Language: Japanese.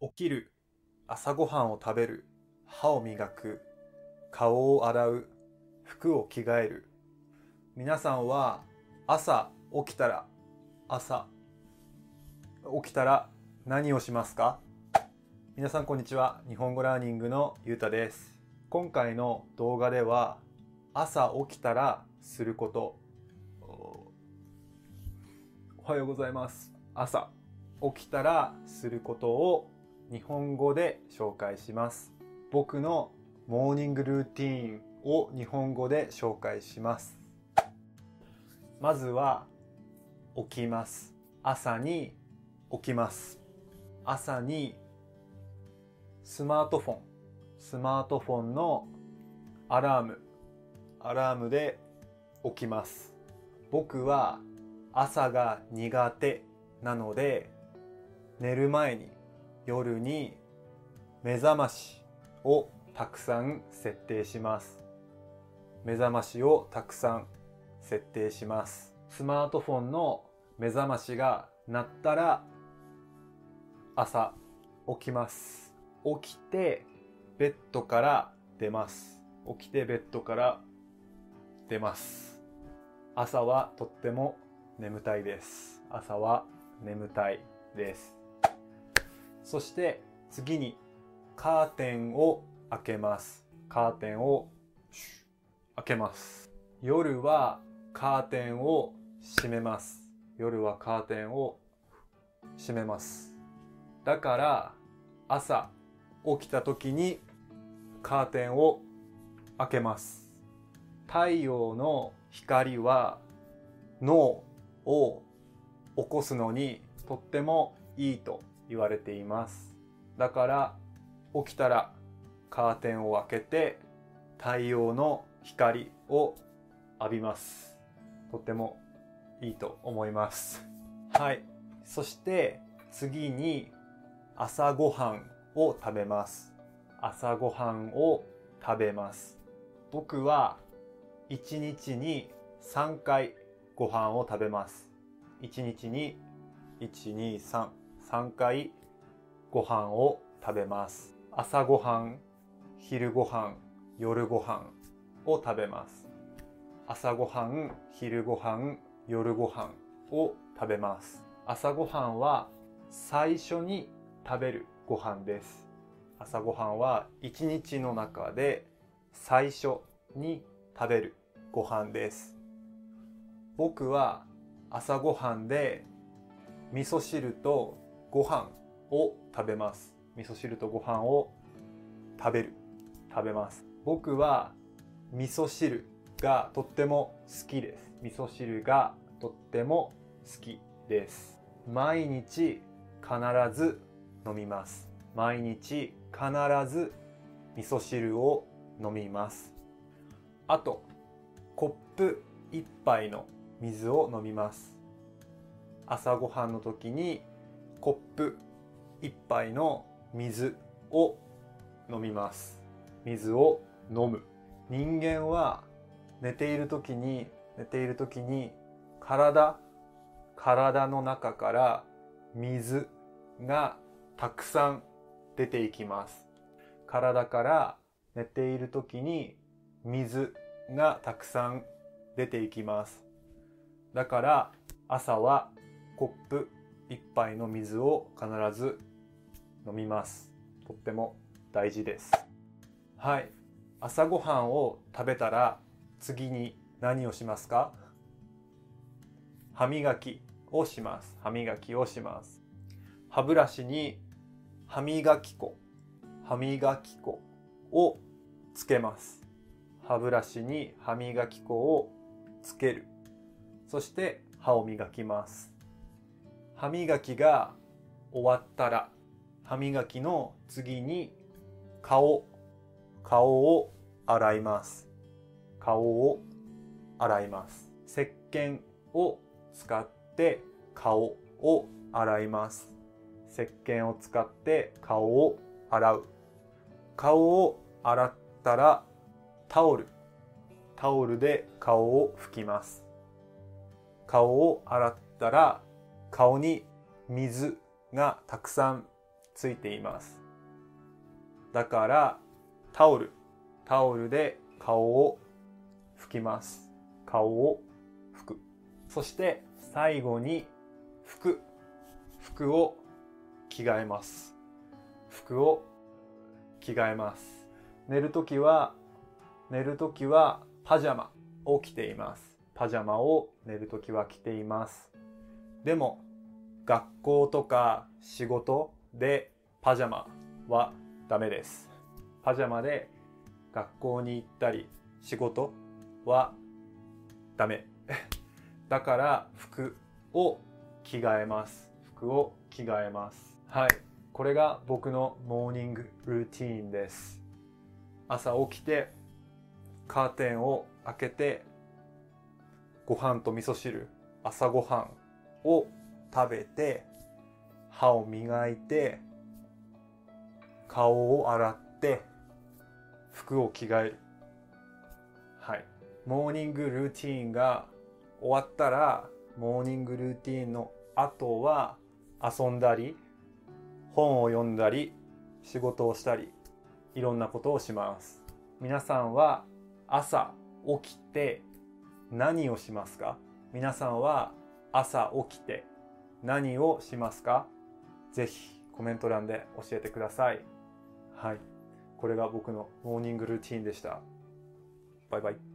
起きる、朝ごはんを食べる、歯を磨く、顔を洗う、服を着替える。皆さんは朝起きたら、朝起きたら何をしますか？皆さんこんにちは。日本語ラーニングのゆうたです。今回の動画では朝起きたらすること。おおはようございます。朝起きたらすることを日本語で紹介します。僕のモーニングルーティーンを日本語で紹介します。まずは起きます。朝に起きます。朝にスマートフォン、スマートフォンのアラーム、アラームで起きます。僕は朝が苦手なので寝る前に夜に目覚ましをたくさん設定します。目覚ましをたくさん設定します。スマートフォンの目覚ましが鳴ったら朝起きます。起きてベッドから出ます。起きてベッドから出ます。朝はとっても眠たいです。朝は眠たいです。そして次にカーテンを開けます。カーテンを開けます。夜はカーテンを閉めます。夜はカーテンを閉めます。だから朝起きた時にカーテンを開けます。太陽の光は脳を起こすのにとってもいいと言われています。だから起きたらカーテンを開けて太陽の光を浴びます。とてもいいと思います。はい。そして次に朝ごはんを食べます。朝ごはんを食べます。僕は1日に3回ご飯を食べます。1日に123、3、回ご飯を食べます。朝ごはん、昼ごはん、夜ごはんを食べます。朝ごはん、昼ごはん、夜ごはんを食べます。朝ごはんは最初に食べるご飯です。朝ごはんは一日の中で最初に食べるご飯です。僕は朝ごはんで味噌汁とご飯を食べます。味噌汁とご飯を食べる。食べます。僕は味噌汁がとっても好きです。味噌汁がとっても好きです。毎日必ず飲みます。毎日必ず味噌汁を飲みます。あと、コップ1杯の水を飲みます。朝ごはんの時にコップ1杯の水を飲みます。水を飲む。人間は寝ている時に、寝ている時に体、体の中から水がたくさん出ていきます。体から寝ている時に水がたくさん出ていきます。だから朝はコップ1杯の水を必ず飲みます。とっても大事です。はい。朝ごはんを食べたら次に何をしますか？歯磨きをします。歯磨きをします。歯ブラシに歯磨き粉、歯磨き粉をつけます。歯ブラシに歯磨き粉をつける。そして歯を磨きます。歯磨きが終わったら、歯磨きの次に顔、顔を洗います。顔を洗います。石鹸を使って顔を洗います。石鹸を使って顔を洗う。顔を洗ったらタオル、タオルで顔を拭きます。顔を洗ったら顔に水がたくさんついています。だからタオル。タオルで顔を拭きます。顔を拭く。そして最後に服服を着替えます。服を着替えます。寝るときは寝るときはパジャマを着ています。パジャマを寝るときは着ています。でも学校とか仕事でパジャマはダメです。パジャマで学校に行ったり仕事はダメ。だから服を着替えます。服を着替えます。はい。これが僕のモーニングルーティーンです。朝起きてカーテンを開けてご飯と味噌汁朝ごはんを食べて歯を磨いて顔を洗って服を着替えるはい。モーニングルーティンが終わったらモーニングルーティンの後は遊んだり本を読んだり仕事をしたりいろんなことをします。皆さんは朝起きて何をしますか？皆さんは朝起きて何をしますか？ぜひコメント欄で教えてください。はい。これが僕のモーニングルーティンでした。バイバイ。